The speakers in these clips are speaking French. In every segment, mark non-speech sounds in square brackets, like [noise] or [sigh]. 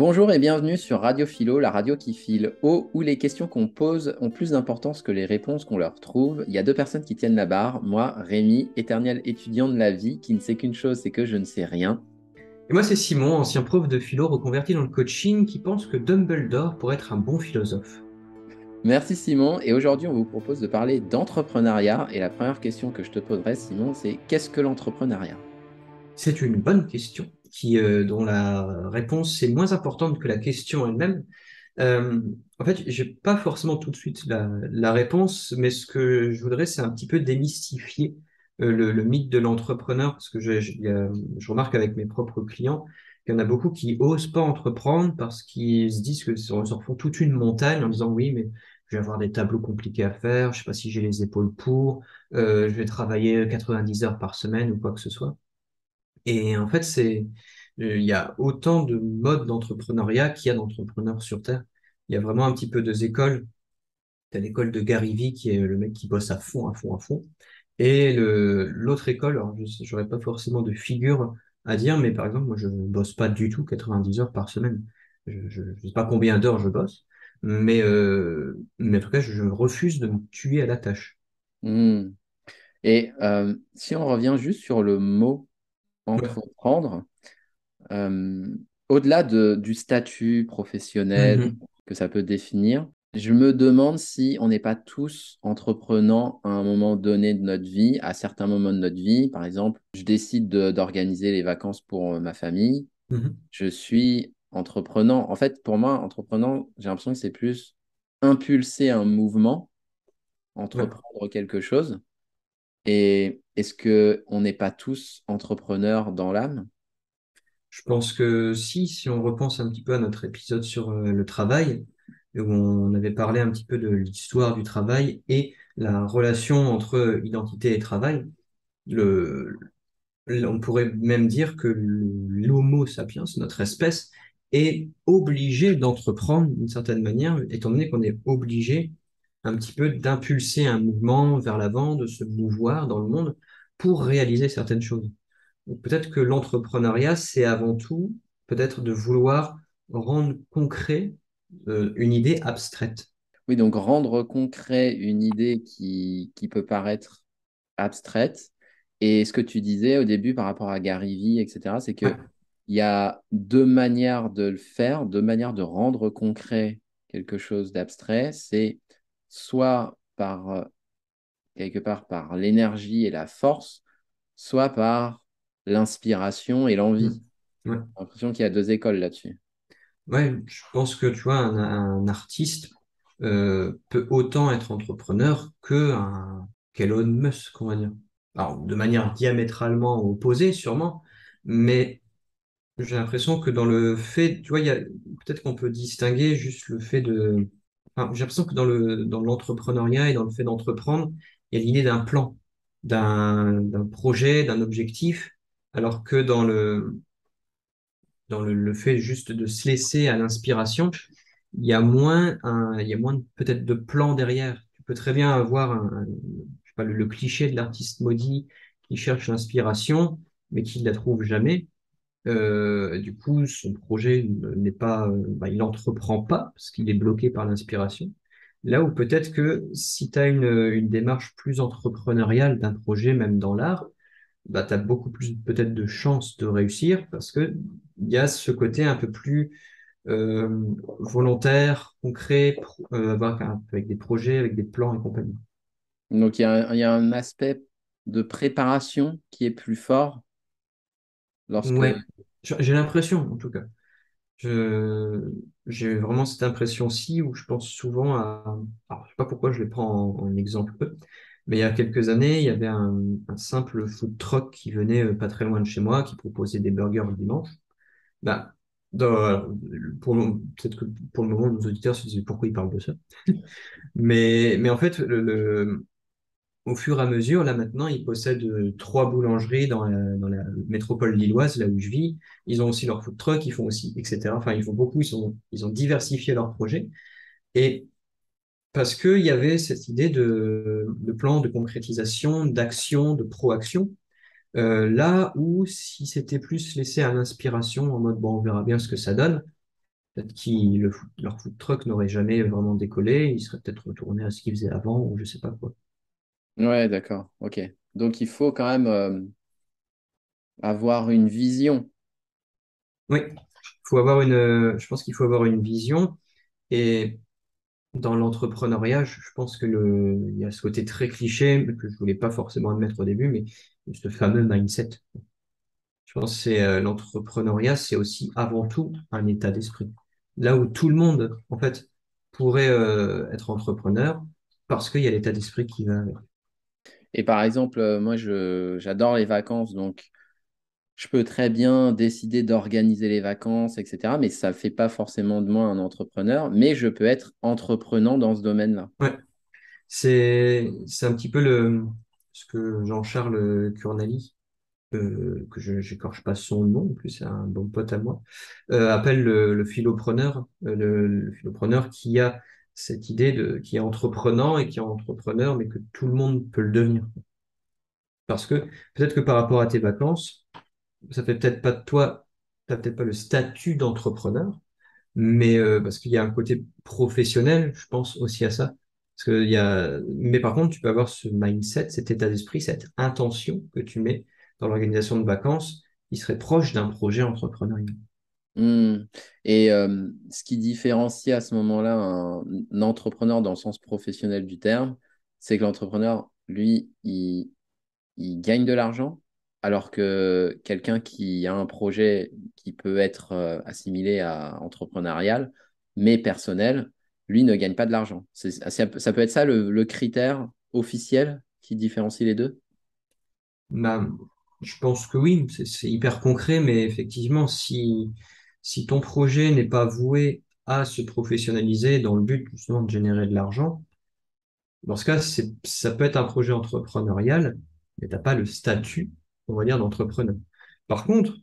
Bonjour et bienvenue sur Radio Philo, la radio qui file haut, où les questions qu'on pose ont plus d'importance que les réponses qu'on leur trouve. Il y a deux personnes qui tiennent la barre, moi, Rémi, éternel étudiant de la vie, qui ne sait qu'une chose, c'est que je ne sais rien. Et moi, c'est Simon, ancien prof de philo reconverti dans le coaching, qui pense que Dumbledore pourrait être un bon philosophe. Merci Simon, et aujourd'hui on vous propose de parler d'entrepreneuriat, et la première question que je te poserai Simon, c'est qu'est-ce que l'entrepreneuriat? C'est une bonne question qui, euh, dont la réponse est moins importante que la question elle-même. Euh, en fait, j'ai pas forcément tout de suite la, réponse, mais ce que je voudrais, c'est un petit peu démystifier euh, le, mythe de l'entrepreneur, parce que je, remarque avec mes propres clients qu'il y en a beaucoup qui osent pas entreprendre parce qu'ils se disent que s'en font toute une montagne en disant oui, mais je vais avoir des tableaux compliqués à faire, je sais pas si j'ai les épaules pour, je vais travailler 90 heures par semaine ou quoi que ce soit. Et en fait, c'est, euh, il y a autant de modes d'entrepreneuriat qu'il y a d'entrepreneurs sur Terre. Il y a vraiment un petit peu deux écoles. Tu as l'école de Gary Vee, qui est le mec qui bosse à fond, à fond, à fond. Et l'autre école, alors je n'aurais pas forcément de figure à dire, mais par exemple, moi, je ne bosse pas du tout 90 heures par semaine. Je ne sais pas combien d'heures je bosse, mais, euh, mais en tout cas, je, refuse de me tuer à la tâche. Hmm. Et euh, si on revient juste sur le mot entreprendre, euh, au-delà du statut professionnel mhm. que ça peut définir, je me demande si on n'est pas tous entreprenants à un moment donné de notre vie, à certains moments de notre vie. Par exemple, je décide d'organiser les vacances pour euh, ma famille. Mhm. Je suis entreprenant. En fait, pour moi, entreprenant, j'ai l'impression que c'est plus impulser un mouvement, entreprendre quelque chose. Et est-ce qu'on n'est pas tous entrepreneurs dans l'âme? Je pense que si, si on repense un petit peu à notre épisode sur euh, le travail, où on avait parlé un petit peu de l'histoire du travail et la relation entre identité et travail, le, on pourrait même dire que l'homo sapiens, notre espèce, est obligé d'entreprendre d'une certaine manière, étant donné qu'on est obligé un petit peu d'impulser un mouvement vers l'avant, de se mouvoir dans le monde pour réaliser certaines choses. Peut-être que l'entrepreneuriat, c'est avant tout peut-être de vouloir rendre concret euh, une idée abstraite. Oui, donc rendre concret une idée qui, qui peut paraître abstraite. Et ce que tu disais au début par rapport à Gary Vee, etc., c'est qu'il il y a deux manières de le faire, deux manières de rendre concret quelque chose d'abstrait. C'est soit par euh, quelque part par l'énergie et la force, soit par l'inspiration et l'envie. Mmh. J'ai l'impression qu'il y a deux écoles là-dessus. Ouais, je pense que tu vois, un, artiste euh, peut autant être entrepreneur que un Elon Musk, on va dire. Alors, de manière diamétralement opposée, sûrement, mais j'ai l'impression que dans le fait, tu vois, peut-être qu'on peut distinguer juste le fait de j'ai l'impression que dans le dans l'entrepreneuriat et dans le fait d'entreprendre, il y a l'idée d'un plan, d'un projet, d'un objectif, alors que dans le fait juste de se laisser à l'inspiration, il y a moins moins peut-être de plan derrière. Tu peux très bien avoir le cliché de l'artiste maudit qui cherche l'inspiration, mais qui ne la trouve jamais. Euh, du coup, son projet n'est pas, euh, bah, il n'entreprend pas parce qu'il est bloqué par l'inspiration. Là où peut-être que si tu as une, une, démarche plus entrepreneuriale d'un projet, même dans l'art, bah, tu as beaucoup plus peut-être de chances de réussir parce que il y a ce côté un peu plus euh, volontaire, concret, euh, avec des projets, avec des plans et compagnie. Donc il y a un aspect de préparation qui est plus fort lorsque j'ai l'impression, en tout cas. j'ai vraiment cette impression-ci où je pense souvent à. Alors, je sais pas pourquoi je les prends en, exemple, mais il y a quelques années, il y avait un, simple food truck qui venait euh, pas très loin de chez moi, qui proposait des burgers le dimanche. Bah, peut-être que pour le moment, nos auditeurs se disaient pourquoi ils parlent de ça? [laughs] mais, mais en fait, le, au fur et à mesure, là maintenant, ils possèdent euh, trois boulangeries dans la, métropole lilloise, là où je vis. Ils ont aussi leur food truck, ils font aussi, etc. Enfin, ils font beaucoup, ils, ont diversifié leurs projets. Et parce qu'il y avait cette idée de, plan de concrétisation, d'action, de proaction. Euh, là où, si c'était plus laissé à l'inspiration, en mode, bon, on verra bien ce que ça donne, peut-être le, leur food truck n'aurait jamais vraiment décollé, ils seraient peut-être retournés à ce qu'ils faisaient avant ou je sais pas quoi. Ouais, d'accord. Ok. Donc il faut quand même euh, avoir une vision. Oui, faut avoir une, je pense qu'il faut avoir une vision et dans l'entrepreneuriat, je pense que le, il y a ce côté très cliché que je voulais pas forcément admettre au début, mais ce fameux mindset. Je pense que c'est euh, l'entrepreneuriat, c'est aussi avant tout un état d'esprit. Là où tout le monde, en fait, pourrait euh, être entrepreneur parce qu'il y a l'état d'esprit qui va avec. Et par exemple, euh, moi, j'adore les vacances, donc je peux très bien décider d'organiser les vacances, etc. Mais ça ne fait pas forcément de moi un entrepreneur, mais je peux être entreprenant dans ce domaine-là. Ouais, c'est, un petit peu le, ce que Jean-Charles Curnali, euh, que je n'écorche pas son nom, en plus c'est un bon pote à moi, euh, appelle le, philopreneur, le, le, philopreneur qui a cette idée de qui est entreprenant et qui est entrepreneur, mais que tout le monde peut le devenir. Parce que peut-être que par rapport à tes vacances, ça fait peut-être pas de toi, tu peut-être pas le statut d'entrepreneur, mais euh, parce qu'il y a un côté professionnel, je pense aussi à ça. Parce mais par contre, tu peux avoir ce mindset, cet état d'esprit, cette intention que tu mets dans l'organisation de vacances, qui serait proche d'un projet entrepreneurial. Hmm. Et ce qui différencie à ce moment-là un, entrepreneur dans le sens professionnel du terme, c'est que l'entrepreneur, lui, il, gagne de l'argent, alors que quelqu'un qui a un projet qui peut être assimilé à entrepreneurial, mais personnel, lui ne gagne pas de l'argent. Ça peut être ça le, le, critère officiel qui différencie les deux? Bah, Je pense que oui, c'est hyper concret, mais effectivement, si, si ton projet n'est pas voué à se professionnaliser dans le but justement de générer de l'argent, dans ce cas, ça peut être un projet entrepreneurial, mais tu n'as pas le statut, on va dire, d'entrepreneur. Par contre,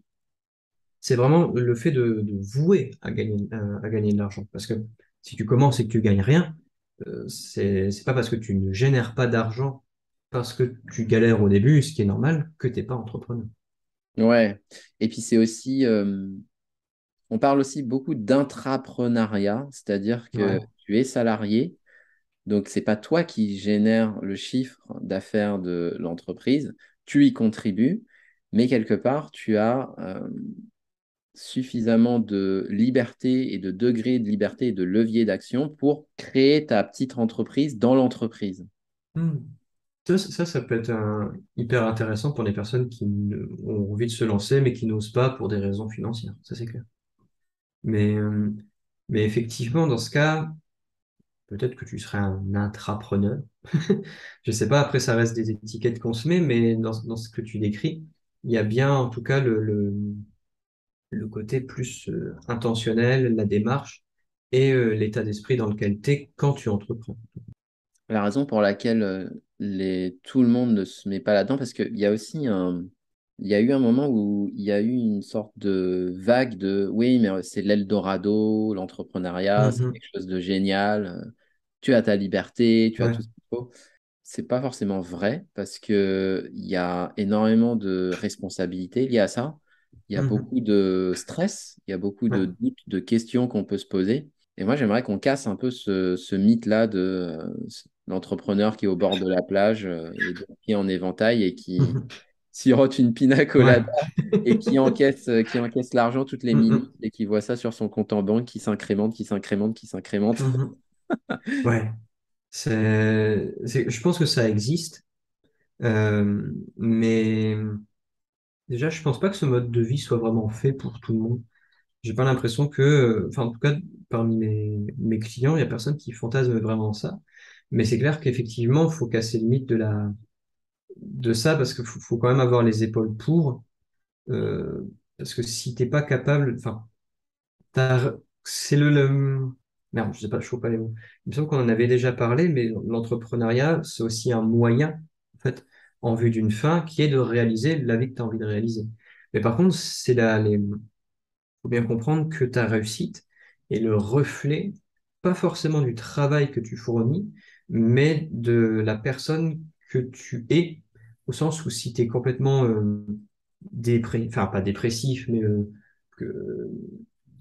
c'est vraiment le fait de, vouer à gagner, à, à gagner de l'argent. Parce que si tu commences et que tu gagnes rien, euh, c'est pas parce que tu ne génères pas d'argent, parce que tu galères au début, ce qui est normal, que tu n'es pas entrepreneur. Ouais. Et puis c'est aussi, euh, on parle aussi beaucoup d'intrapreneuriat, c'est-à-dire que Ouais. tu es salarié, donc c'est pas toi qui génères le chiffre d'affaires de l'entreprise, tu y contribues, mais quelque part, tu as euh, suffisamment de liberté et de degré de liberté et de levier d'action pour créer ta petite entreprise dans l'entreprise. Hmm. Ça, ça, ça peut être un- hyper intéressant pour les personnes qui ont envie de se lancer, mais qui n'osent pas pour des raisons financières. Ça, c'est clair. Mais, euh, mais effectivement, dans ce cas, peut-être que tu serais un intrapreneur. [laughs] Je sais pas, après, ça reste des étiquettes qu'on se met, mais dans, dans ce que tu décris, il y a bien, en tout cas, le, le, le côté plus euh, intentionnel, la démarche et euh, l'état d'esprit dans lequel tu es quand tu entreprends. La raison pour laquelle les, tout le monde ne se met pas là-dedans, parce qu'il y a aussi un, il y a eu un moment où il y a eu une sorte de vague de oui, mais c'est l'Eldorado, l'entrepreneuriat, c'est Mhm. quelque chose de génial. euh, Tu as ta liberté, tu as tout ce qu'il faut. C'est pas forcément vrai parce que il y a énormément de responsabilités liées à ça. Il y a Mhm. beaucoup de stress, il y a beaucoup Ouais. de doutes, de questions qu'on peut se poser. Et moi, j'aimerais qu'on casse un peu ce, ce mythe-là de euh, l'entrepreneur qui est au bord de la plage euh, et deux pieds en éventail et qui [laughs] Mhm. Sirote une pina Ouais. colada et qui [laughs] encaisse, euh, qui encaisse l'argent toutes les minutes Mhm. et qui voit ça sur son compte en banque qui s'incrémente, qui s'incrémente, qui s'incrémente. Mhm. Ouais. Je pense que ça existe, euh, mais déjà, je pense pas que ce mode de vie soit vraiment fait pour tout le monde. J'ai pas l'impression que, enfin, en tout cas, parmi mes, mes clients, il y a personne qui fantasme vraiment ça. Mais c'est clair qu'effectivement, il faut casser le mythe de la, de ça parce qu'il faut, quand même avoir les épaules pour, euh, parce que si t'es pas capable, enfin, c'est le, merde, je sais pas, je trouve pas les mots. Il me semble qu'on en avait déjà parlé, mais l'entrepreneuriat, c'est aussi un moyen, en fait, en vue d'une fin qui est de réaliser la vie que tu as envie de réaliser. Mais par contre, c'est la, les, faut bien comprendre que ta réussite est le reflet, pas forcément du travail que tu fournis, mais de la personne que tu es, au sens où si tu es complètement euh, dépré, enfin pas dépressif, mais euh, que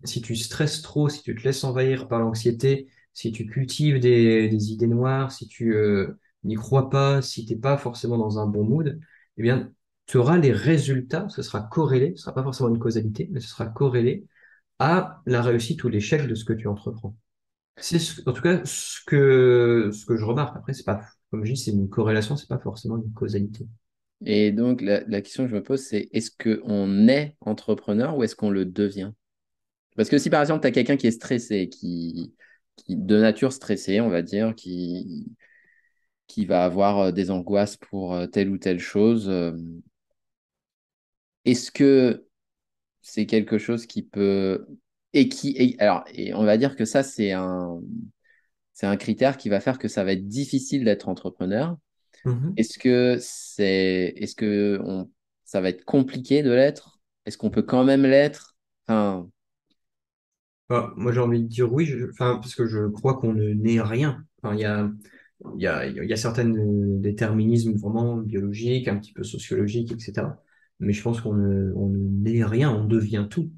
si tu stresses trop, si tu te laisses envahir par l'anxiété, si tu cultives des, des idées noires, si tu euh, n'y crois pas, si tu n'es pas forcément dans un bon mood, eh bien, tu auras les résultats, ce sera corrélé, ce sera pas forcément une causalité, mais ce sera corrélé à la réussite ou l'échec de ce que tu entreprends. C'est en tout cas ce que, ce que je remarque. Après, c'est pas, c'est une corrélation, c'est pas forcément une causalité. Et donc, la, question que je me pose, c'est est-ce qu'on est entrepreneur ou est-ce qu'on le devient? Parce que si par exemple, tu as quelqu'un qui est stressé, qui, qui, de nature stressée, on va dire, qui, qui va avoir euh, des angoisses pour euh, telle ou telle chose, euh, est-ce que c'est quelque chose qui peut et qui alors et on va dire que ça c'est un c'est un critère qui va faire que ça va être difficile d'être entrepreneur. Mhm. Est-ce que c'est est-ce que on, ça va être compliqué de l'être? Est-ce qu'on peut quand même l'être? Enfin... Bah, moi j'ai envie de dire oui, je, enfin, parce que je crois qu'on ne naît rien. Enfin, il y a il y a, il y a certains déterminismes vraiment biologiques, un petit peu sociologiques, etc. Mais je pense qu'on ne, on ne naît rien, on devient tout.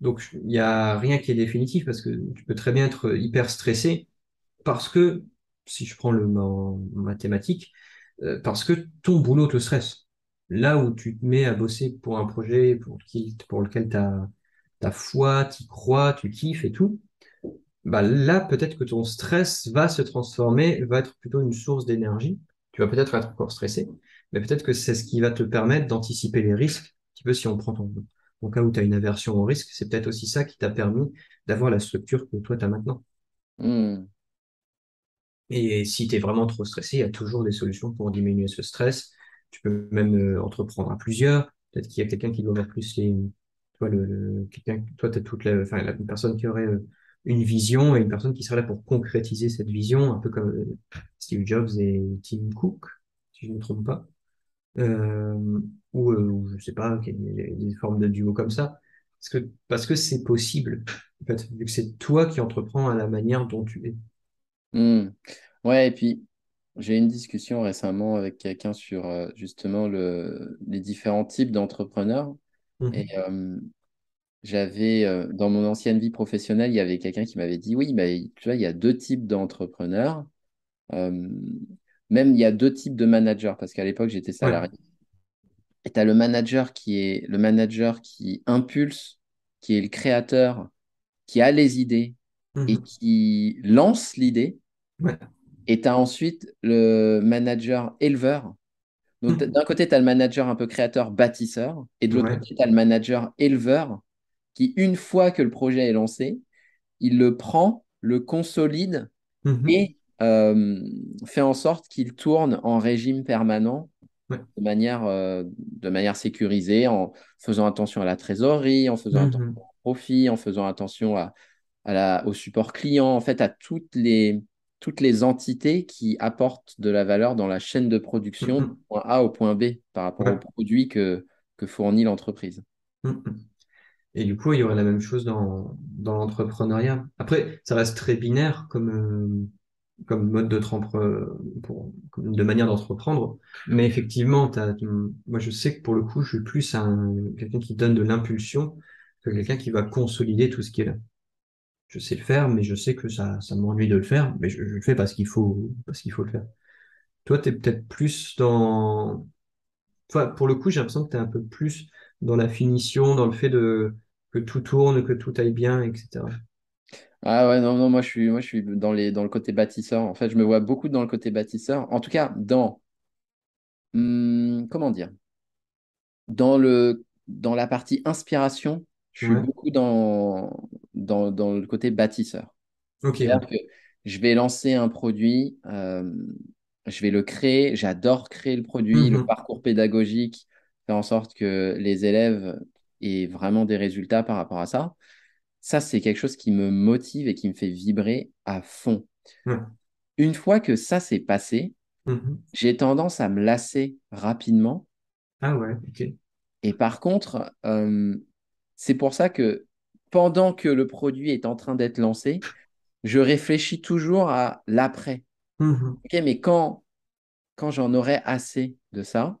Donc, il n'y a rien qui est définitif parce que tu peux très bien être hyper stressé parce que, si je prends le mathématique, euh, parce que ton boulot te stresse. Là où tu te mets à bosser pour un projet pour, lequel tu as, foi, tu crois, tu kiffes et tout, bah là, peut-être que ton stress va se transformer, va être plutôt une source d'énergie. Tu vas peut-être être encore stressé, mais peut-être que c'est ce qui va te permettre d'anticiper les risques. Un petit peu si on prend ton, ton cas où tu as une aversion au risque, c'est peut-être aussi ça qui t'a permis d'avoir la structure que toi, tu as maintenant. Hmm. Et si tu es vraiment trop stressé, il y a toujours des solutions pour diminuer ce stress. Tu peux même euh, entreprendre à plusieurs. Peut-être qu'il y a quelqu'un qui doit avoir plus les. Toi, le, quelqu'un, toi, as toute la, enfin, la personne qui aurait euh, une vision et une personne qui serait là pour concrétiser cette vision, un peu comme euh, Steve Jobs et Tim Cook, si je ne me trompe pas. Euh, ou, je sais pas, des, des formes de duo comme ça. Parce que parce que c'est possible, en fait, vu que c'est toi qui entreprends à la manière dont tu es. Hmm. Ouais, et puis j'ai eu une discussion récemment avec quelqu'un sur euh, justement le, les différents types d'entrepreneurs. Mhm. Et j'avais, euh, dans mon ancienne vie professionnelle, il y avait quelqu'un qui m'avait dit, oui, bah, tu vois, il y a deux types d'entrepreneurs. Euh, même il y a deux types de managers, parce qu'à l'époque, j'étais salarié. Et tu as le manager qui est le manager qui impulse, qui est le créateur, qui a les idées et Mhm. qui lance l'idée. Ouais. Et tu as ensuite le manager éleveur. Donc, Mhm. d'un côté, tu as le manager un peu créateur, bâtisseur, et de l'autre Ouais. côté, tu as le manager éleveur qui, une fois que le projet est lancé, il le prend, le consolide Mhm. et euh, fait en sorte qu'il tourne en régime permanent Ouais. de manière, euh, de manière sécurisée, en faisant attention à la trésorerie, en faisant attention Mhm. au profit, en faisant attention à, à la, au support client, en fait, à toutes les, toutes les entités qui apportent de la valeur dans la chaîne de production du Mhm. point A au point B par rapport au Ouais. produit que, que fournit l'entreprise. Mhm. Et du coup, il y aurait la même chose dans, dans l'entrepreneuriat. Après, ça reste très binaire comme, euh, comme mode de, trempre- pour, comme de manière d'entreprendre. Mais effectivement, moi, je sais que pour le coup, je suis plus un, quelqu'un qui donne de l'impulsion que quelqu'un qui va consolider tout ce qui est là. Je sais le faire, mais je sais que ça, ça m'ennuie de le faire, mais je, je le fais parce qu'il faut, parce qu'il faut le faire. Toi, tu es peut-être plus dans, Enfin, pour le coup, j'ai l'impression que tu es un peu plus dans la finition, dans le fait de que tout tourne, que tout aille bien, etc. Ah ouais, non, non, moi je suis, moi, je suis dans les, dans le côté bâtisseur. En fait, je me vois beaucoup dans le côté bâtisseur. En tout cas, dans, hum, comment dire, dans le, dans la partie inspiration, je suis Ouais. beaucoup dans, dans, dans le côté bâtisseur. Ok, ouais. C'est-à-dire que je vais lancer un produit, euh, je vais le créer, j'adore créer le produit, le Mhm. parcours pédagogique, faire en sorte que les élèves aient vraiment des résultats par rapport à ça. Ça, c'est quelque chose qui me motive et qui me fait vibrer à fond. Une fois que ça s'est passé, Mhm. j'ai tendance à me lasser rapidement. Ah ouais, ok. Et par contre, euh, c'est pour ça que pendant que le produit est en train d'être lancé, je réfléchis toujours à l'après. Mhm. Ok, mais quand, quand j'en aurai assez de ça,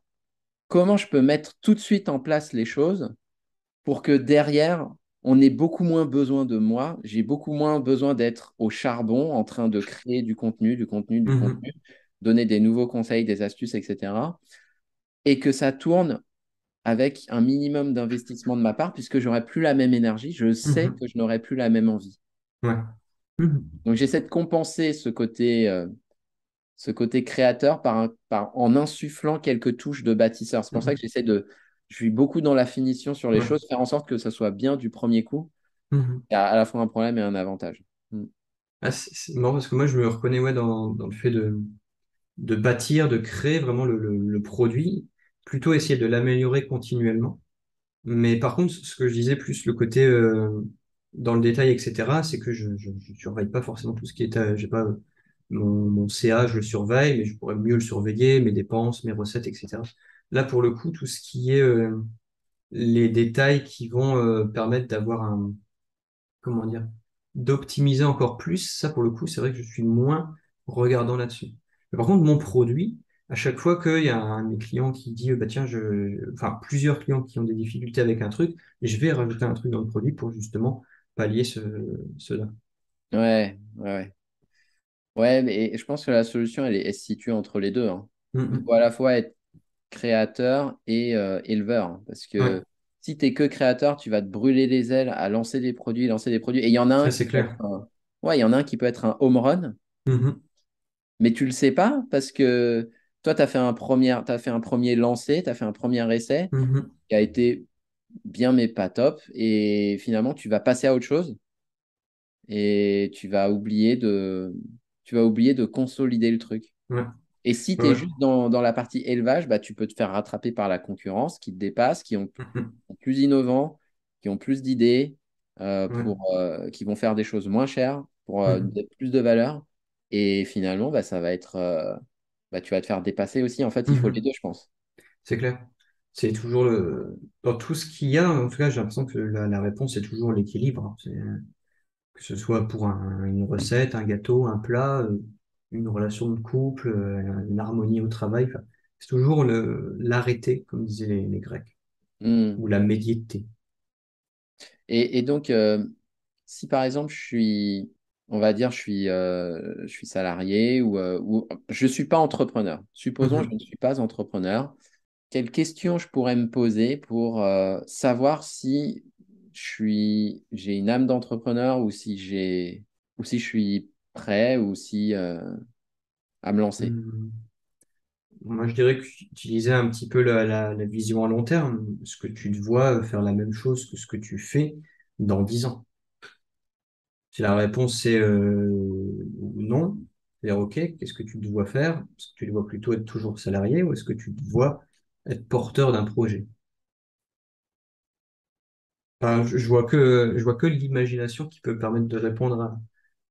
comment je peux mettre tout de suite en place les choses pour que derrière, on est beaucoup moins besoin de moi, j'ai beaucoup moins besoin d'être au charbon en train de créer du contenu, du contenu, du Mhm. contenu, donner des nouveaux conseils, des astuces, etc. Et que ça tourne avec un minimum d'investissement de ma part, puisque j'aurai plus la même énergie, je sais Mhm. que je n'aurai plus la même envie. Ouais. Mhm. Donc j'essaie de compenser ce côté, euh, ce côté créateur par, un- par- en insufflant quelques touches de bâtisseur. C'est pour ça Mhm. que j'essaie de, je suis beaucoup dans la finition sur les Ouais. choses, faire en sorte que ça soit bien du premier coup. Il y a à la fois un problème et un avantage. Mm. Ah, c'est c'est marrant parce que moi, je me reconnais ouais, dans, dans le fait de, de bâtir, de créer vraiment le, le- le produit, plutôt essayer de l'améliorer continuellement. Mais par contre, ce que je disais plus le côté euh, dans le détail, etc., c'est que je, je surveille pas forcément tout ce qui est, euh, j'ai pas mon, CA, je le surveille, mais je pourrais mieux le surveiller, mes dépenses, mes recettes, etc. Là, pour le coup, tout ce qui est euh, les détails qui vont euh, permettre d'avoir un, comment dire, d'optimiser encore plus, ça, pour le coup, c'est vrai que je suis moins regardant là-dessus. Par contre, mon produit, à chaque fois qu'il y a un de mes clients qui dit, bah tiens, je, enfin, plusieurs clients qui ont des difficultés avec un truc, je vais rajouter un truc dans le produit pour justement pallier ce, cela. Ouais, ouais, ouais. Ouais, mais je pense que la solution, elle, est, elle se situe entre les deux. hein. Mm, Il mm. faut à la fois être créateur et euh, éleveur. hein, parce Ouais, que si tu es que créateur, tu vas te brûler les ailes à lancer des produits, lancer des produits. Et il y en a un c'est clair. un... Ouais, il y en a un qui peut être un home run, Mhm, mais tu le sais pas parce que toi, tu as fait un premier, t'as fait un premier lancer, tu as fait un premier essai mhm, qui a été bien mais pas top. Et finalement, tu vas passer à autre chose et tu vas oublier de, tu vas oublier de consolider le truc. ouais, Et si tu es ouais, juste dans, dans la partie élevage, bah, tu peux te faire rattraper par la concurrence qui te dépasse, qui ont [laughs] plus innovants, qui ont plus d'idées, euh, ouais, euh, qui vont faire des choses moins chères, pour euh, mhm, plus de valeur. Et finalement, bah, ça va être, bah, tu vas te faire dépasser aussi. En fait, il faut les mhm. deux, je pense. C'est clair. C'est toujours le, dans tout ce qu'il y a, en tout cas, j'ai l'impression que la, la réponse est toujours l'équilibre. hein. Que ce soit pour un- une recette, un gâteau, un plat, euh, une relation de couple, euh, une harmonie au travail. Enfin, c'est toujours le, l'arrêté, comme disaient les, les Grecs, Hmm. ou la médiété. Et, et donc, euh, si par exemple, je suis, on va dire, je suis, euh, je suis salarié ou, euh, ou je ne suis pas entrepreneur. Supposons que je Mhm. ne suis pas entrepreneur. Quelles questions je pourrais me poser pour euh, savoir si je suis, j'ai une âme d'entrepreneur ou si j'ai, ou si je suis prêt ou si à me lancer? Mhm. Moi, je dirais que utiliser un petit peu la, la, la vision à long terme, ce que tu te vois faire la même chose que ce que tu fais dans 10 ans. Si la réponse c'est euh, non, c'est-à-dire OK, qu'est-ce que tu te vois faire? Est-ce que tu te vois plutôt être toujours salarié ou est-ce que tu te vois être porteur d'un projet? Je, vois que, vois que l'imagination qui peut permettre de répondre à,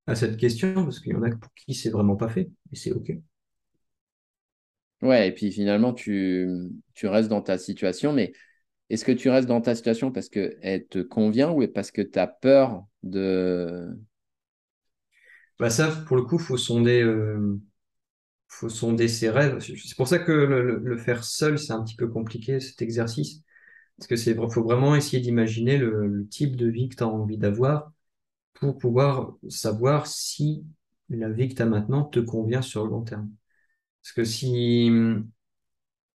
à cette question parce qu'il y en a pour qui c'est vraiment pas fait et c'est OK. Ouais, et puis finalement, tu, tu restes dans ta situation, mais est-ce que tu restes dans ta situation parce qu'elle te convient ou parce que tu as peur de... Bah ça, pour le coup, faut sonder, euh, faut sonder ses rêves. C'est pour ça que le, faire seul, c'est un petit peu compliqué cet exercice parce que c'est, faut vraiment essayer d'imaginer le, type de vie que tu as envie d'avoir pour pouvoir savoir si la vie que tu as maintenant te convient sur le long terme. Parce que si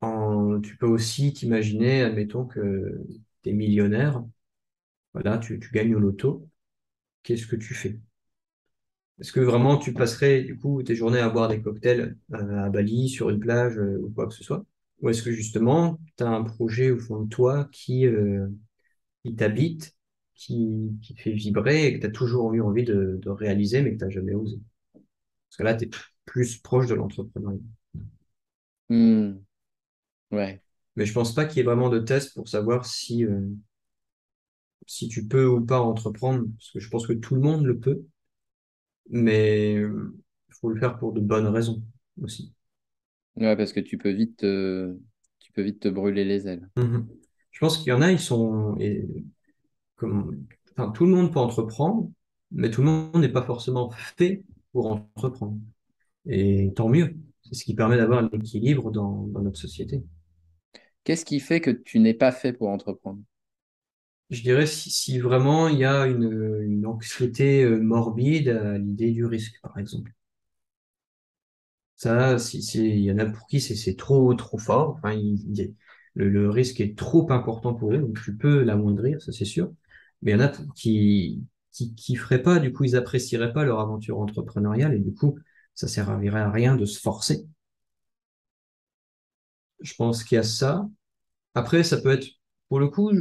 en- tu peux aussi t'imaginer, admettons que tu es millionnaire, voilà, tu, tu gagnes au loto, qu'est-ce que tu fais? Est-ce que vraiment tu passerais du coup tes journées à boire des cocktails euh, à Bali, sur une plage euh, ou quoi que ce soit? Ou est-ce que justement tu as un projet au fond de toi qui, euh, qui t'habite, qui, qui te fait vibrer et que tu as toujours eu envie de, de réaliser mais que tu n'as jamais osé? Parce que là, tu es plus proche de l'entrepreneuriat. Hmm, ouais, Mais je pense pas qu'il y ait vraiment de test pour savoir si, euh, si tu peux ou pas entreprendre, parce que je pense que tout le monde le peut, mais il faut le faire pour de bonnes raisons aussi. ouais, parce que tu peux vite te, tu peux vite te brûler les ailes. Mhm. Je pense qu'il y en a, ils sont, et, comme, enfin, tout le monde peut entreprendre, mais tout le monde n'est pas forcément fait pour entreprendre. Et tant mieux. C'est ce qui permet d'avoir l'équilibre dans, dans notre société. Qu'est-ce qui fait que tu n'es pas fait pour entreprendre? Je dirais si, vraiment il y a une, anxiété euh, morbide à l'idée du risque, par exemple. Ça, si, il y en a pour qui c'est trop, trop fort. Enfin, le risque est trop important pour eux, donc tu peux l'amoindrir, ça c'est sûr. Mais il y en a pour qui, qui, qui feraient pas, du coup, ils apprécieraient pas leur aventure entrepreneuriale et du coup, ça servirait à rien de se forcer. Je pense qu'il y a ça. Après, ça peut être, pour le coup,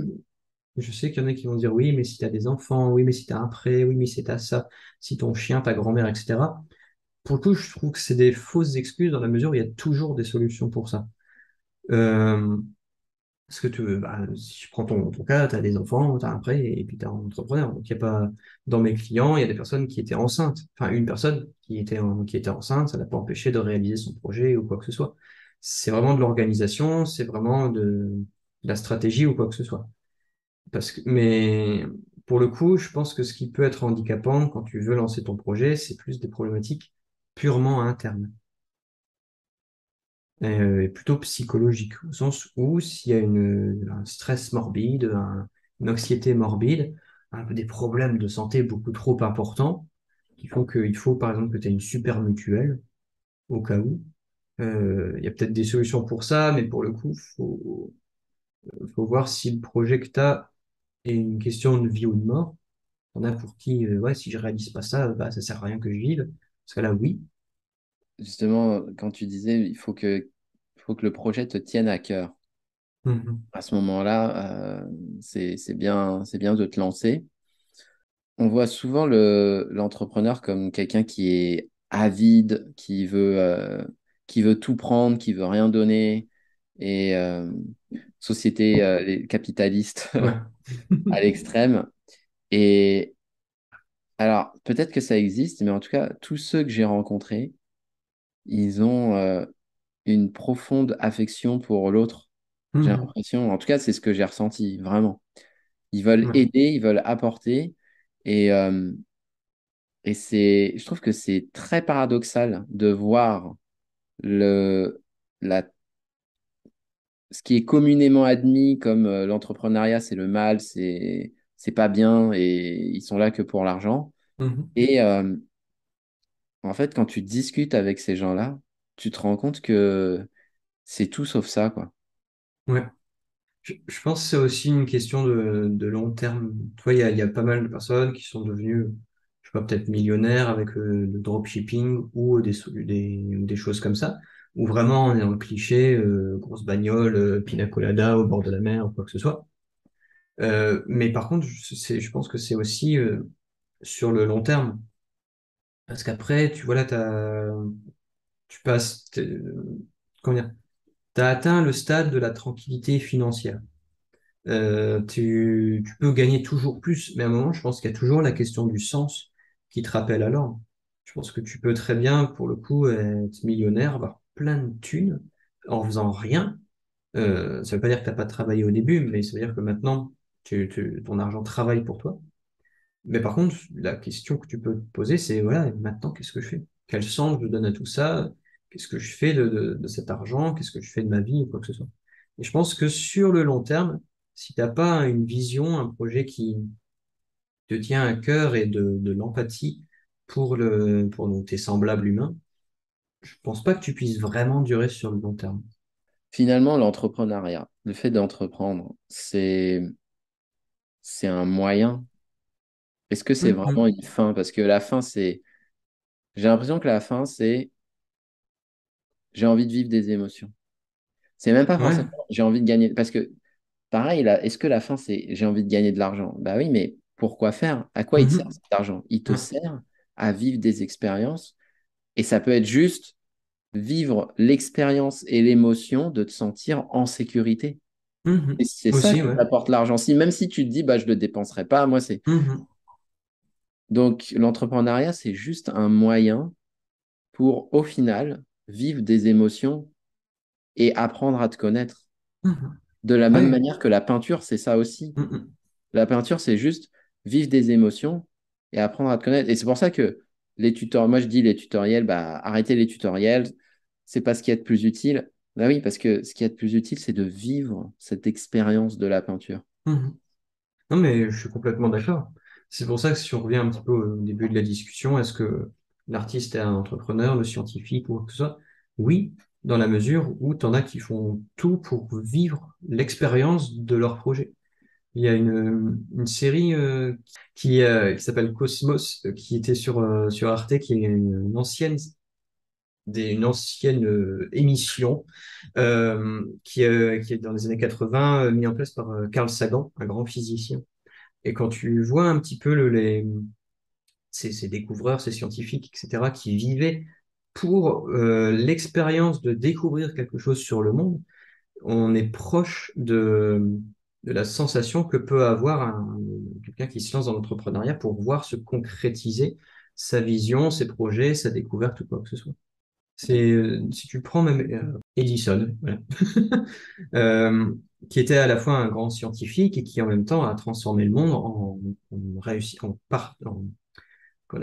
je, sais qu'il y en a qui vont dire oui, mais si tu as des enfants, oui, mais si tu as un prêt, oui, mais si tu as ça, si ton chien, ta grand-mère, etc. Pour le coup, je trouve que c'est des fausses excuses dans la mesure où il y a toujours des solutions pour ça. Euh, parce que tu, bah, si je prends ton, ton cas, tu as des enfants, tu as un prêt et puis tu es un entrepreneur. Donc, il y a pas, dans mes clients, il y a des personnes qui étaient enceintes. Enfin, une personne qui était, qui était enceinte, ça l'a pas empêché de réaliser son projet ou quoi que ce soit. C'est vraiment de l'organisation, c'est vraiment de, de la stratégie ou quoi que ce soit. Parce que, mais pour le coup, je pense que ce qui peut être handicapant quand tu veux lancer ton projet, c'est plus des problématiques purement internes euh, et plutôt psychologiques, au sens où s'il y a une, un stress morbide, un- une anxiété morbide, un des problèmes de santé beaucoup trop importants, qui font qu'il faut par exemple que tu aies une super mutuelle au cas où. Euh, Il y a peut-être des solutions pour ça, mais pour le coup, faut, faut voir si le projet que tu as est une question de vie ou de mort. On a pour qui, euh, ouais, si je réalise pas ça, bah, ça sert à rien que je vive. Parce que là, oui. Justement, quand tu disais, il faut que, faut que le projet te tienne à cœur. Mhm. À ce moment-là, euh, c'est, bien, bien de te lancer. On voit souvent le, l'entrepreneur comme quelqu'un qui est avide, qui veut, euh, qui veut tout prendre, qui veut rien donner. Et euh, société euh, [laughs] Ouais. à l'extrême. Et alors, peut-être que ça existe, mais en tout cas, tous ceux que j'ai rencontrés, ils ont euh, une profonde affection pour l'autre. J'ai Mhm. l'impression, en tout cas, c'est ce que j'ai ressenti, vraiment. Ils veulent Ouais. aider, ils veulent apporter. Et, euh, et c'est, je trouve que c'est très paradoxal de voir le, la, ce qui est communément admis comme euh, l'entrepreneuriat, c'est le mal, c'est, c'est pas bien et ils sont là que pour l'argent. Mhm. Et euh, en fait, quand tu discutes avec ces gens-là, tu te rends compte que c'est tout sauf ça, quoi. Ouais. Je, je pense que c'est aussi une question de, de long terme. Tu vois, il y a, il y a pas mal de personnes qui sont devenues, je sais pas, peut-être millionnaires avec euh, le dropshipping ou des, des, ou des choses comme ça, où vraiment on est dans le cliché, euh, grosse bagnole, euh, pina colada au bord de la mer ou quoi que ce soit. Euh, mais par contre, je, pense que c'est aussi sur le long terme. Parce qu'après, tu vois là, t'as, tu passes, comment dire, t'as atteint le stade de la tranquillité financière. Tu, tu peux gagner toujours plus, mais à un moment, je pense qu'il y a toujours la question du sens qui te rappelle l'ordre. Je pense que tu peux très bien, pour le coup, être millionnaire, plein de thunes en faisant rien. Euh, ça veut pas dire que t'as pas travaillé au début, mais ça veut dire que maintenant, tu, tu- ton argent travaille pour toi. Mais par contre, la question que tu peux te poser, c'est voilà, maintenant, qu'est-ce que je fais? Quel sens je donne à tout ça? Qu'est-ce que je fais de, cet argent? Qu'est-ce que je fais de ma vie ou quoi que ce soit? Et je pense que sur le long terme, si t'as pas une vision, un projet qui te tient à cœur et de, l'empathie pour pour tes semblables humains, je pense pas que tu puisses vraiment durer sur le long terme. Finalement, l'entrepreneuriat, le fait d'entreprendre, c'est, c'est un moyen. Est-ce que c'est vraiment Mhm. une fin? Parce que la fin, c'est, j'ai l'impression que la fin, c'est j'ai envie de vivre des émotions. C'est même pas Ouais. forcément j'ai envie de gagner. Parce que, pareil, là, est-ce que la fin, c'est j'ai envie de gagner de l'argent? Bah oui, mais pourquoi faire? À quoi il te sert Mhm. cet argent? Il te sert à vivre des expériences et ça peut être juste vivre l'expérience et l'émotion de te sentir en sécurité. Et Mhm. c'est ça qui ouais. t'apporte l'argent. Si, même si tu te dis, bah, je ne le dépenserai pas, moi, c'est. Mhm. Donc, l'entrepreneuriat, c'est juste un moyen pour, au final, vivre des émotions et apprendre à te connaître. Mhm. De la même Ouais. manière que la peinture, c'est ça aussi. La peinture, c'est juste vivre des émotions et apprendre à te connaître. Et c'est pour ça que les tutoriels, moi, je dis les tutoriels, bah, arrêtez les tutoriels, c'est pas ce qui est de plus utile. Bah oui, parce que ce qui est de plus utile, c'est de vivre cette expérience de la peinture. Mhm. Non, mais je suis complètement d'accord. C'est pour ça que si on revient un petit peu au début de la discussion, est-ce que l'artiste est un entrepreneur, le scientifique ou quoi que ce? Oui, dans la mesure où tu en as qui font tout pour vivre l'expérience de leur projet. Il y a une, une série euh, qui, euh, qui s'appelle Cosmos, euh, qui était sur, sur Arte, qui est une, ancienne, des, une ancienne émission qui, qui est dans les années 80, euh, mis en place par Carl Sagan, un grand physicien. Et quand tu vois un petit peu le, les, ces, ces découvreurs, ces scientifiques, etc., qui vivaient pour l'expérience de découvrir quelque chose sur le monde, on est proche de, de la sensation que peut avoir un, quelqu'un qui se lance dans l'entrepreneuriat pour voir se concrétiser sa vision, ses projets, sa découverte ou quoi que ce soit. C'est, euh, si tu prends même euh, Edison, voilà. [laughs] Euh, qui était à la fois un grand scientifique et qui en même temps a transformé le monde en, en, en, par, en,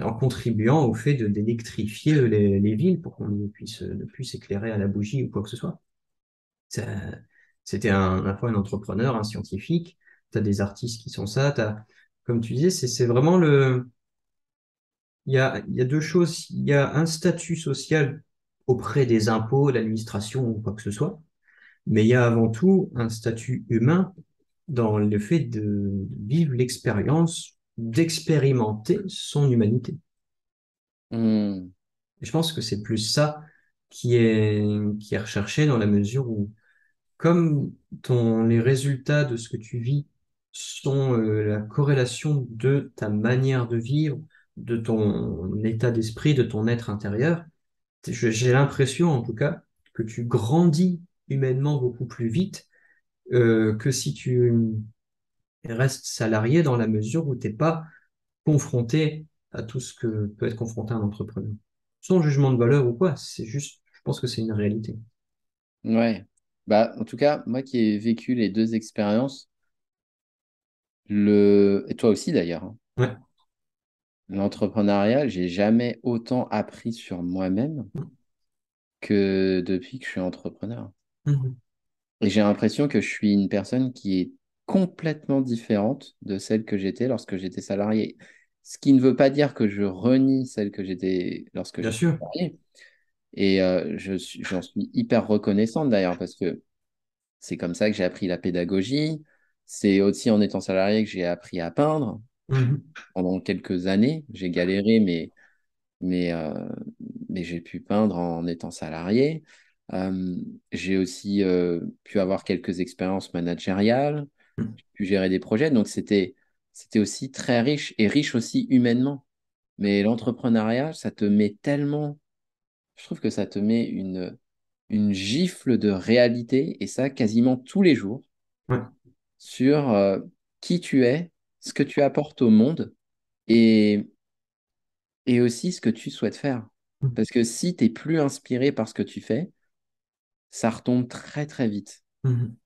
en contribuant au fait d'électrifier les, les villes pour qu'on ne puisse ne puisse éclairer à la bougie ou quoi que ce soit. Ça- C'était un, à la fois un entrepreneur, un scientifique. Tu as des artistes qui sont ça. T'as, comme tu disais, c'est c'est vraiment le. Il y a, il y a deux choses. Il y a un statut social auprès des impôts, l'administration ou quoi que ce soit. Mais il y a avant tout un statut humain dans le fait de vivre l'expérience, d'expérimenter son humanité. Hmm. Je pense que c'est plus ça qui est, qui est recherché dans la mesure où, comme les résultats de ce que tu vis sont euh, la corrélation de ta manière de vivre, de ton état d'esprit, de ton être intérieur, j'ai l'impression en tout cas que tu grandis humainement beaucoup plus vite euh, que si tu restes salarié dans la mesure où t'es pas confronté à tout ce que peut être confronté un entrepreneur. Sans jugement de valeur ou quoi, c'est juste, je pense que c'est une réalité. Ouais. Bah, en tout cas, moi qui ai vécu les deux expériences, le... et toi aussi d'ailleurs, hein, Ouais. l'entrepreneuriat, j'ai jamais autant appris sur moi-même que depuis que je suis entrepreneur. Mhm. Et j'ai l'impression que je suis une personne qui est complètement différente de celle que j'étais lorsque j'étais salarié. Ce qui ne veut pas dire que je renie celle que j'étais lorsque j'étais sûr. salarié. Et euh, suis, j'en suis hyper reconnaissante d'ailleurs parce que c'est comme ça que j'ai appris la pédagogie. C'est aussi en étant salarié que j'ai appris à peindre Mhm. pendant quelques années. J'ai galéré, mais, mais, euh, mais j'ai pu peindre en étant salarié. Euh, j'ai aussi euh, pu avoir quelques expériences managériales, j'ai pu gérer des projets. Donc, c'était aussi très riche et riche aussi humainement. Mais l'entrepreneuriat, ça te met tellement, je trouve que ça te met une, une gifle de réalité, et ça quasiment tous les jours, Ouais. sur euh, qui tu es, ce que tu apportes au monde et, et aussi ce que tu souhaites faire. Mhm. Parce que si tu n'es plus inspiré par ce que tu fais, ça retombe très très vite. Mhm.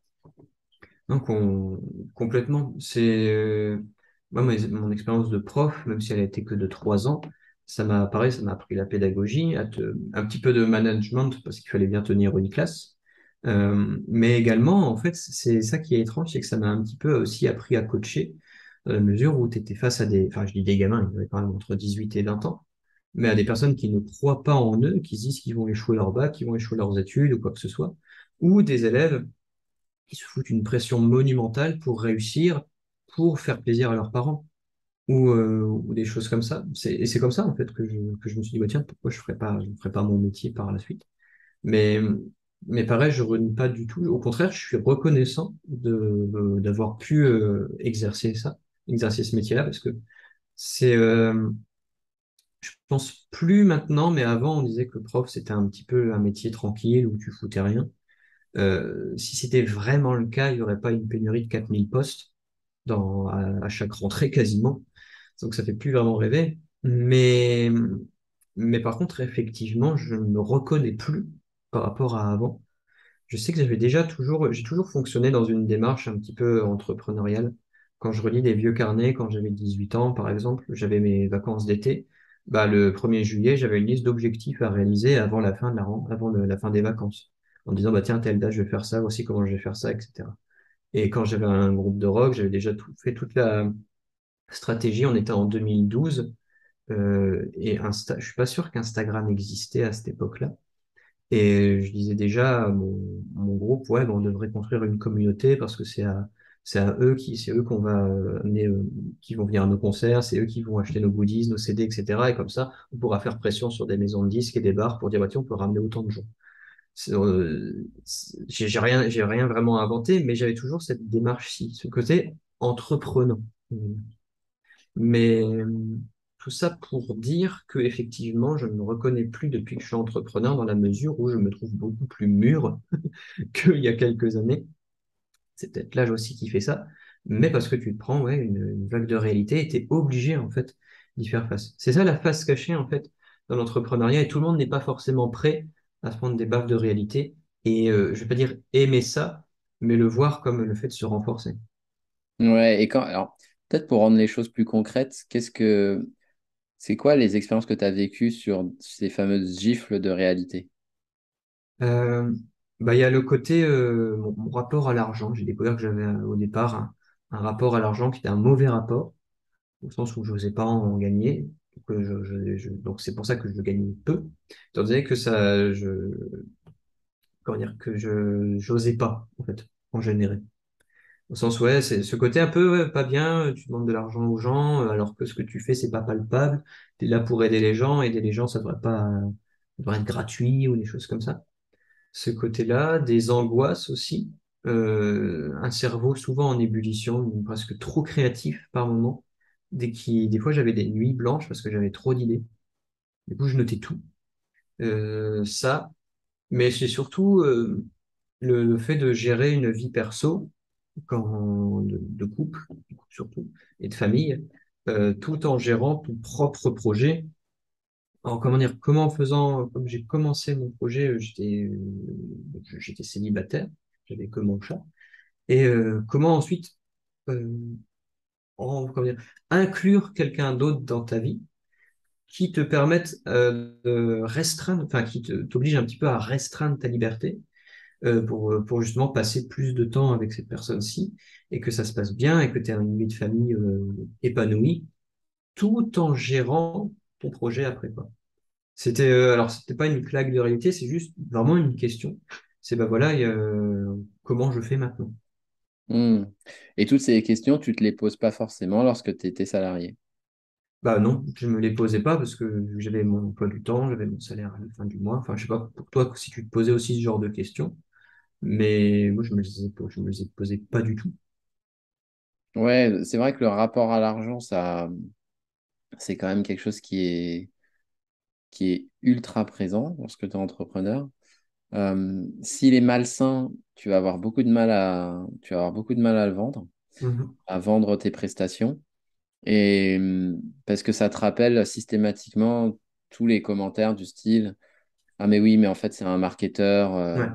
Donc, on... complètement. C'est euh, moi, mon, mon expérience de prof, même si elle a été que de trois ans, ça m'a pareil, ça m'a appris la pédagogie, à un petit peu de management parce qu'il fallait bien tenir une classe. Euh, mais également, en fait, c'est ça qui est étrange, c'est que ça m'a un petit peu aussi appris à coacher, dans la mesure où tu étais face à des, enfin, je dis des gamins, ils avaient quand même entre 18 et 20 ans, mais à des personnes qui ne croient pas en eux, qui se disent qu'ils vont échouer leur bac, qu'ils vont échouer leurs études ou quoi que ce soit, ou des élèves qui se foutent une pression monumentale pour réussir, pour faire plaisir à leurs parents, ou, euh, ou des choses comme ça. Et c'est comme ça, en fait, que je, me suis dit, bah, tiens, pourquoi je ne ferais pas mon métier par la suite? Mais, mais pareil, je renie pas du tout. Au contraire, je suis reconnaissant euh, d'avoir pu euh, exercer ça, exercer ce métier-là, parce que c'est, euh, je pense plus maintenant, mais avant, on disait que prof, c'était un petit peu un métier tranquille où tu foutais rien. Si c'était vraiment le cas, il n'y aurait pas une pénurie de 4000 postes dans, à chaque rentrée [laughs] quasiment. Donc ça fait plus vraiment rêver. Mais, mais par contre, effectivement, je ne me reconnais plus par rapport à avant. Je sais que j'avais déjà toujours, j'ai toujours fonctionné dans une démarche un petit peu entrepreneuriale. Quand je relis des vieux carnets, quand j'avais 18 ans, par exemple, j'avais mes vacances d'été. Bah, le 1er juillet, j'avais une liste d'objectifs à réaliser avant la fin de la, avant la fin des vacances. En disant, bah, tiens, telle date, je vais faire ça, voici comment je vais faire ça, etc. Et quand j'avais un groupe de rock, j'avais déjà tout, fait toute la stratégie. On était en 2012 euh, et Insta, je suis pas sûr qu'Instagram existait à cette époque-là. Et je disais déjà à mon, mon groupe, ouais, ben, on devrait construire une communauté parce que c'est à, c'est à eux qui, c'est eux qu'on va amener, euh, qui vont venir à nos concerts, c'est eux qui vont acheter nos goodies, nos CD, etc. Et comme ça, on pourra faire pression sur des maisons de disques et des bars pour dire, bah, tiens, on peut ramener autant de gens. Euh, j'ai rien, j'ai rien vraiment inventé, mais j'avais toujours cette démarche-ci, ce côté entreprenant. Mais tout ça pour dire que effectivement, je ne me reconnais plus depuis que je suis entrepreneur dans la mesure où je me trouve beaucoup plus mûr [laughs] qu'il y a quelques années. C'est peut-être l'âge aussi qui fait ça, mais parce que tu te prends ouais, une, vague de réalité et tu es obligé en fait d'y faire face. C'est ça la face cachée en fait dans l'entrepreneuriat et tout le monde n'est pas forcément prêt à se prendre des baves de réalité et euh, je vais pas dire aimer ça, mais le voir comme le fait de se renforcer. Ouais, et quand alors peut-être pour rendre les choses plus concrètes, qu'est-ce que c'est quoi les expériences que tu as vécues sur ces fameuses gifles de réalité? Euh, bah, il y a le côté, euh, mon, rapport à l'argent. J'ai découvert que j'avais euh, au départ un, rapport à l'argent qui était un mauvais rapport, au sens où je n'osais pas en gagner. Donc, c'est pour ça que je gagnais peu. Étant donné que ça, je, comment dire, que je, j'osais pas, en générer. Au sens, ouais, c'est ce côté un peu pas bien, tu demandes de l'argent aux gens, euh, alors que ce que tu fais, c'est pas palpable. Tu es là pour aider les gens, aider les gens, ça devrait pas, ça devrait être gratuit ou des choses comme ça. Ce côté-là, des angoisses aussi, euh, un cerveau souvent en ébullition, presque trop créatif par moment. Dès qui, des fois, j'avais des nuits blanches parce que j'avais trop d'idées. Du coup, je notais tout. Euh, ça, mais c'est surtout euh, le, le fait de gérer une vie perso de, couple, surtout, et de famille, euh, tout en gérant ton propre projet. Comment dire, comment en faisant, comme j'ai commencé mon projet, euh, j'étais, euh, j'étais célibataire, j'avais que mon chat, et comment ensuite inclure quelqu'un d'autre dans ta vie qui te permette de restreindre, enfin qui t'oblige un petit peu à restreindre ta liberté euh, pour, euh, pour justement passer plus de temps avec cette personne-ci et que ça se passe bien et que tu aies une vie de famille euh, épanouie tout en gérant ton projet après quoi. C'était euh, alors c'était pas une claque de réalité, c'est juste vraiment une question. C'est bah voilà, et, comment je fais maintenant? Hmm. Et toutes ces questions, tu te les poses pas forcément lorsque tu étais salarié? Bah non, je me les posais pas parce que j'avais mon emploi du temps, j'avais mon salaire à la fin du mois. Enfin, je sais pas pour toi si tu te posais aussi ce genre de questions, mais moi je me les ai, je me les ai posées pas du tout. Ouais, c'est vrai que le rapport à l'argent, ça, c'est quand même quelque chose qui est, qui est ultra présent lorsque tu es entrepreneur. Euh, s'il est malsain, tu vas avoir beaucoup de mal à, tu vas avoir beaucoup de mal à le vendre, Mhm. à vendre tes prestations. Et parce que ça te rappelle systématiquement tous les commentaires du style, Ah mais oui, mais en fait c'est un marketeur, euh, Ouais.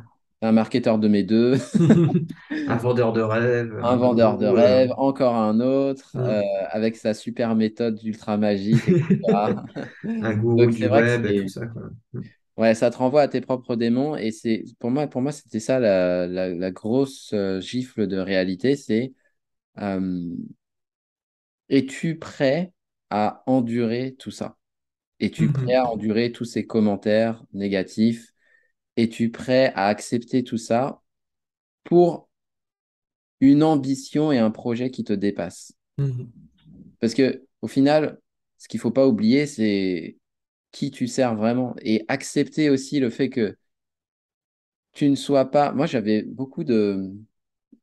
Un marketeur de mes deux, [laughs] [laughs] Un vendeur de rêve, un vendeur de euh, rêve, encore un autre, euh, mm. avec sa super méthode ultra magique. [laughs] Un gourou du web et tout ça, quoi. Ouais, ça te renvoie à tes propres démons et c'est pour moi, pour moi c'était ça la, la, la grosse euh, gifle de réalité, c'est euh, es-tu prêt à endurer tout ça? Es-tu prêt Mhm. à endurer tous ces commentaires négatifs? Es-tu prêt à accepter tout ça pour une ambition et un projet qui te dépassent? Mhm. Parce que au final, ce qu'il faut pas oublier, c'est qui tu sers vraiment et accepter aussi le fait que tu ne sois pas. Moi, j'avais beaucoup de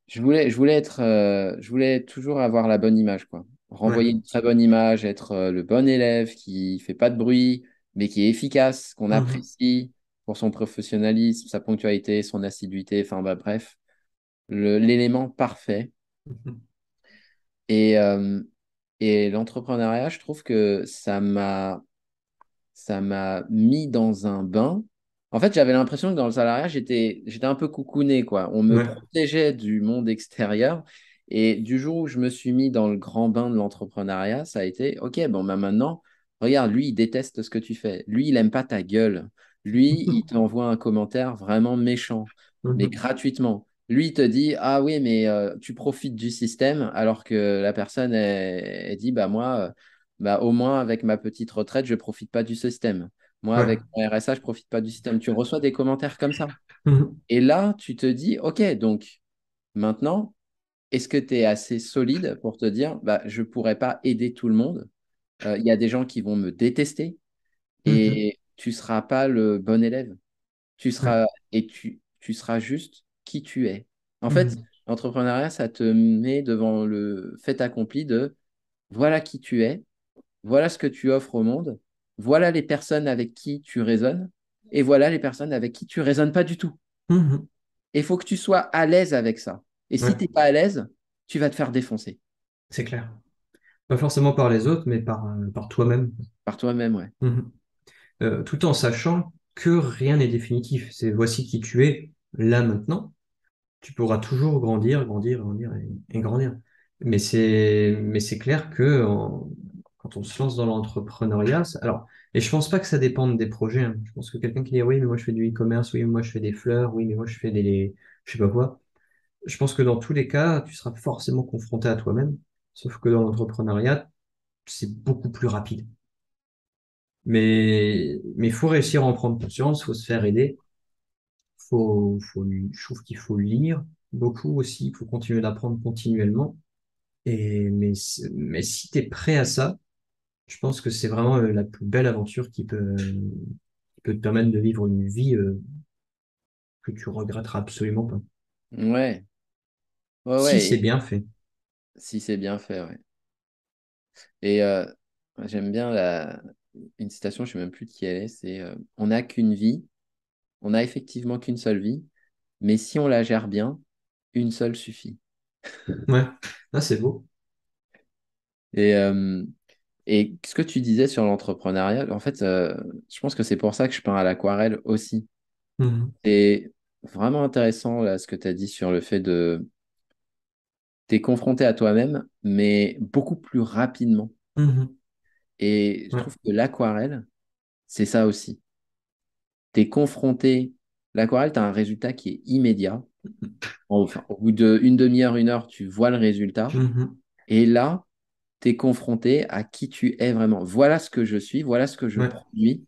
Je voulais, je voulais être, euh, je voulais toujours avoir la bonne image, quoi. Ouais. Renvoyer une très bonne image, être euh, le bon élève qui fait pas de bruit, mais qui est efficace, qu'on Mhm. apprécie pour son professionnalisme, sa ponctualité, son assiduité, enfin bah, bref, l'élément parfait. Mhm. Et, euh, et l'entrepreneuriat, je trouve que ça m'a ça m'a mis dans un bain. En fait, j'avais l'impression que dans le salariat, j'étais, j'étais un peu coucouné, quoi. On me Ouais. protégeait du monde extérieur. Et du jour où je me suis mis dans le grand bain de l'entrepreneuriat, ça a été, OK, bon, bah maintenant, regarde, lui, il déteste ce que tu fais. Lui, il n'aime pas ta gueule. Lui, [laughs] il t'envoie un commentaire vraiment méchant, mais Mhm. gratuitement. lui, il te dit Ah oui, mais euh, tu profites du système, alors que la personne, elle, dit Bah, moi, euh, bah, au moins, avec ma petite retraite, je ne profite pas du système. Moi, avec mon RSA, je ne profite pas du système. Tu reçois des commentaires comme ça. Mhm. Et là, tu te dis Ok, donc maintenant, est-ce que tu es assez solide pour te dire bah, Je ne pourrais pas aider tout le monde? Euh, Il y a des gens qui vont me détester et mhm. Tu ne seras pas le bon élève. Tu seras, et tu, tu seras juste qui tu es. En fait, mhm. l'entrepreneuriat, ça te met devant le fait accompli de voilà qui tu es, voilà ce que tu offres au monde, voilà les personnes avec qui tu raisonnes, et voilà les personnes avec qui tu raisonnes pas du tout. Mhm. Il faut que tu sois à l'aise avec ça. Et si tu n'es pas à l'aise, tu vas te faire défoncer. C'est clair. Pas forcément par les autres, mais par, euh, par toi-même. Par toi-même, ouais. Mhm. Euh, tout en sachant que rien n'est définitif. C'est voici qui tu es là maintenant tu pourras toujours grandir, grandir, grandir et, grandir. Mais c'est, mais c'est clair que quand on se lance dans l'entrepreneuriat, alors, et je pense pas que ça dépende des projets. Hein. Je pense que quelqu'un qui dit oui, mais moi je fais du e-commerce, oui, mais moi je fais des fleurs, oui, mais moi je fais des, je sais pas quoi. Je pense que dans tous les cas, tu seras forcément confronté à toi-même. Sauf que dans l'entrepreneuriat, c'est beaucoup plus rapide. Mais, mais il faut réussir à en prendre conscience, il faut se faire aider faut, faut, je trouve qu'il faut lire beaucoup aussi, il faut continuer d'apprendre continuellement. Et, mais, mais si tu es prêt à ça, je pense que c'est vraiment euh, la plus belle aventure qui peut, peut te permettre de vivre une vie euh, que tu regretteras absolument pas. Ouais. si c'est bien fait. Si c'est bien fait, ouais. Et euh, j'aime bien la... une citation, je ne sais même plus de qui elle est, c'est On n'a qu'une vie, on n'a effectivement qu'une seule vie, mais si on la gère bien, une seule suffit. [laughs] ouais, ah, c'est beau. Et, euh, et ce que tu disais sur l'entrepreneuriat, en fait, euh, je pense que c'est pour ça que je peins à l'aquarelle aussi. Mhm. Et vraiment intéressant là, ce que tu as dit sur le fait de. Tu es confronté à toi-même, mais beaucoup plus rapidement. Mhm. Et je trouve que l'aquarelle, c'est ça aussi tu es confronté. L'aquarelle, tu as un résultat qui est immédiat. [laughs] Enfin, au bout d'une demi-heure, une heure, tu vois le résultat. Mhm. Et là, tu es confronté à qui tu es vraiment. Voilà ce que je suis, voilà ce que je produis.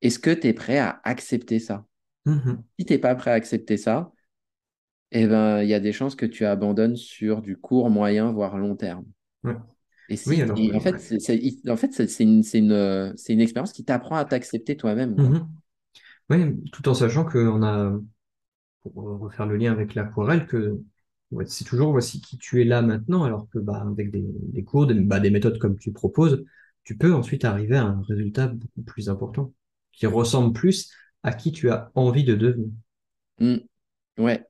Est-ce que tu es prêt à accepter ça? Mhm. Si tu n'es pas prêt à accepter ça, eh ben, il y a des chances que tu abandonnes sur du court, moyen, voire long terme. Et, en, fait, c'est, en fait, c'est une, une, une, expérience qui t'apprend à t'accepter toi-même. Mhm. Oui, tout en sachant qu'on a, pour refaire le lien avec l'aquarelle, que c'est toujours voici qui tu es là maintenant, alors que bah, avec des, cours, des, bah, des méthodes comme tu proposes, tu peux ensuite arriver à un résultat beaucoup plus important, qui ressemble plus à qui tu as envie de devenir. Mmh. Ouais.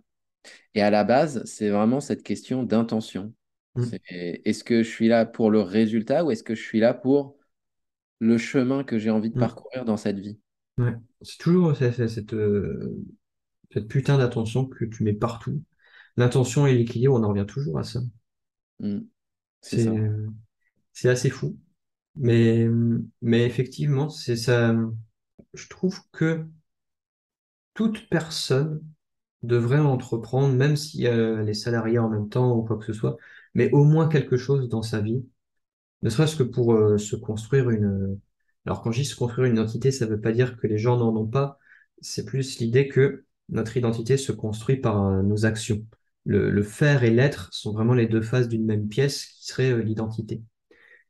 Et à la base, c'est vraiment cette question d'intention. Mmh. est-ce que je suis là pour le résultat ou est-ce que je suis là pour le chemin que j'ai envie de mmh. parcourir dans cette vie? C'est toujours cette, euh, cette putain d'attention que tu mets partout. L'intention et l'équilibre, on en revient toujours à ça. Mm. C'est assez fou. Mais, mais effectivement, c'est ça. Je trouve que toute personne devrait entreprendre, même si elle est salariée en même temps ou quoi que ce soit, mais au moins quelque chose dans sa vie, ne serait-ce que pour euh, se construire une, alors quand je dis se construire une identité, ça ne veut pas dire que les gens n'en ont pas, c'est plus l'idée que notre identité se construit par euh, nos actions. Le, faire et l'être sont vraiment les deux faces d'une même pièce qui serait euh, l'identité.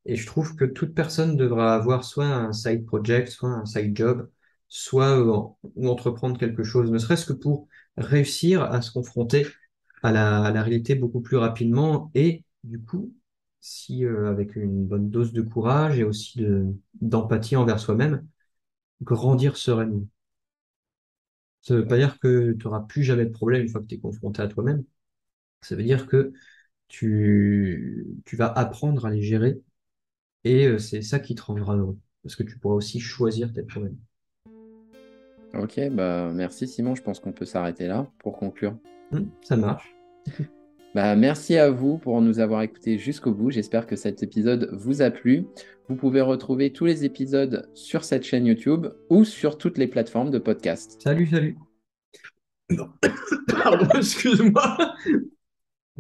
Et je trouve que toute personne devra avoir soit un side project, soit un side job, soit euh, ou entreprendre quelque chose, ne serait-ce que pour réussir à se confronter à la, réalité beaucoup plus rapidement et du coup si euh, avec une bonne dose de courage et aussi de, d'empathie envers soi-même, grandir sereinement. Ça ne veut pas dire que tu n'auras plus jamais de problème une fois que tu es confronté à toi-même. Ça veut dire que tu, tu vas apprendre à les gérer et euh, c'est ça qui te rendra heureux. Parce que tu pourras aussi choisir tes problèmes. Ok, bah merci Simon, je pense qu'on peut s'arrêter là pour conclure. Hum, ça marche. [laughs] Bah, merci à vous pour nous avoir écoutés jusqu'au bout. J'espère que cet épisode vous a plu. Vous pouvez retrouver tous les épisodes sur cette chaîne YouTube ou sur toutes les plateformes de podcast. Salut, salut. Non. [coughs] Pardon, excuse-moi.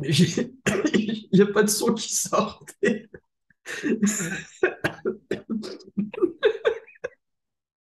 Il n'y a pas de son qui sortait.